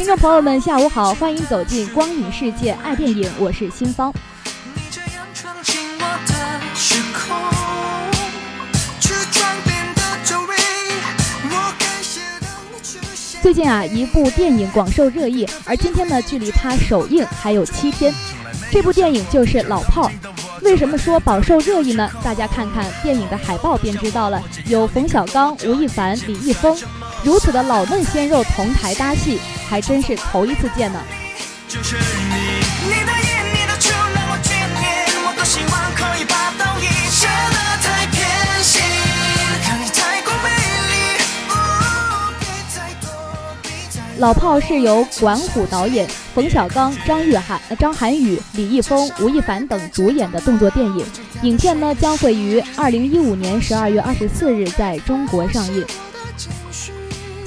听众朋友们，下午好，欢迎走进光影世界爱电影，我是新芳。最近啊，一部电影广受热议，而今天呢，距离它首映还有七天。这部电影就是《老炮儿》。为什么说饱受热议呢？大家看看电影的海报便知道了，有冯小刚、吴亦凡、李易峰，如此的老嫩鲜肉同台搭戏。还真是头一次见呢。老炮是由管虎导演，冯小刚、张玉涵、张涵予、李易峰、吴亦凡等主演的动作电影。影片呢将会于二零一五年十二月二十四日在中国上映。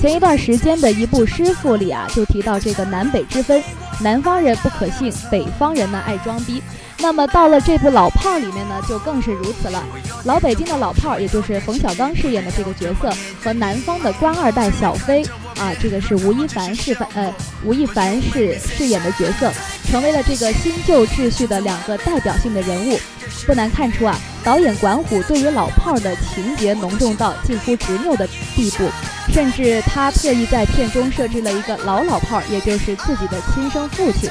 前一段时间的一部《师傅》里啊，就提到这个南北之分，南方人不可信，北方人呢爱装逼。那么到了这部《老炮儿》里面呢，就更是如此了。老北京的老炮儿，也就是冯小刚饰演的这个角色，和南方的官二代小飞啊，这个是吴亦凡饰呃吴亦凡是饰演的角色，成为了这个新旧秩序的两个代表性的人物。不难看出啊，导演管虎对于老炮儿的情节浓重到近乎执拗的地步，甚至他特意在片中设置了一个老老炮儿，也就是自己的亲生父亲。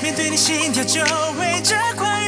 面对你心跳就会加快。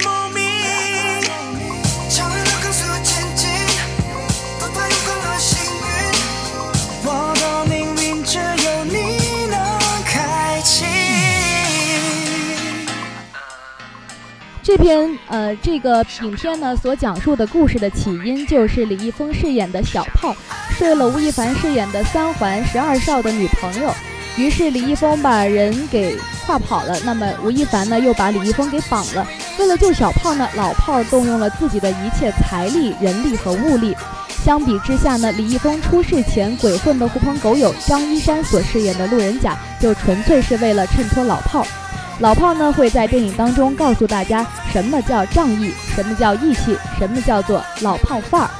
这篇呃，这个影片呢所讲述的故事的起因，就是李易峰饰演的小炮睡了吴亦凡饰演的三环十二少的女朋友，于是李易峰把人给跨跑了，那么吴亦凡呢又把李易峰给绑了。为了救小炮呢，老炮儿动用了自己的一切财力、人力和物力。相比之下呢，李易峰出事前鬼混的狐朋狗友张一山所饰演的路人甲，就纯粹是为了衬托老炮。老炮呢会在电影当中告诉大家什么叫仗义，什么叫义气，什么叫做老炮范儿。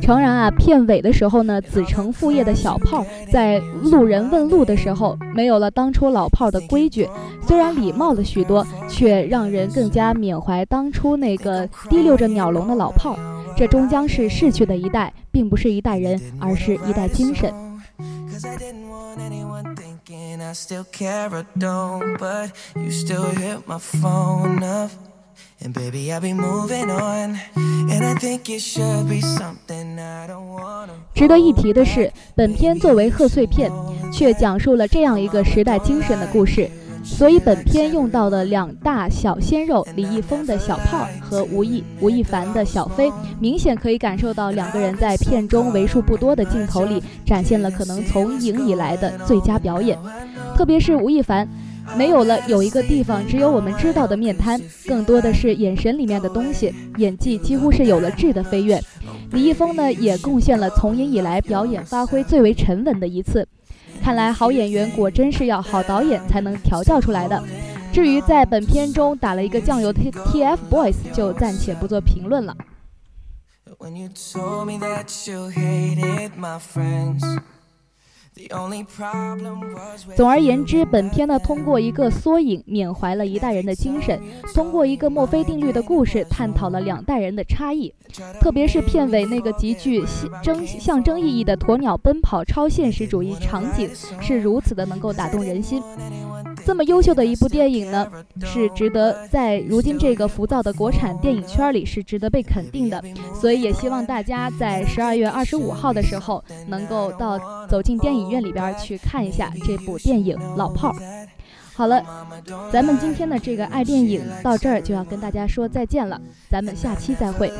诚然啊，片尾的时候呢，子承父业的小炮在路人问路的时候，没有了当初老炮的规矩，虽然礼貌了许多，却让人更加缅怀当初那个提溜着鸟笼的老炮。这终将是逝去的一代，并不是一代人，而是一代精神。值得一提的是，本片作为贺岁片，却讲述了这样一个时代精神的故事。所以，本片用到的两大小鲜肉李易峰的小炮和吴亦吴亦凡的小飞，明显可以感受到两个人在片中为数不多的镜头里展现了可能从影以来的最佳表演。特别是吴亦凡。没有了有一个地方只有我们知道的面瘫，更多的是眼神里面的东西，演技几乎是有了质的飞跃。李易峰呢，也贡献了从影以来表演发挥最为沉稳的一次。看来好演员果真是要好导演才能调教出来的。至于在本片中打了一个酱油 T TFBOYS，就暂且不做评论了。总而言之，本片呢通过一个缩影缅怀了一代人的精神，通过一个墨菲定律的故事探讨了两代人的差异，特别是片尾那个极具征象征意义的鸵鸟奔跑超现实主义场景，是如此的能够打动人心。这么优秀的一部电影呢，是值得在如今这个浮躁的国产电影圈里是值得被肯定的。所以也希望大家在十二月二十五号的时候，能够到走进电影院里边去看一下这部电影《老炮儿》。好了，咱们今天的这个爱电影到这儿就要跟大家说再见了，咱们下期再会。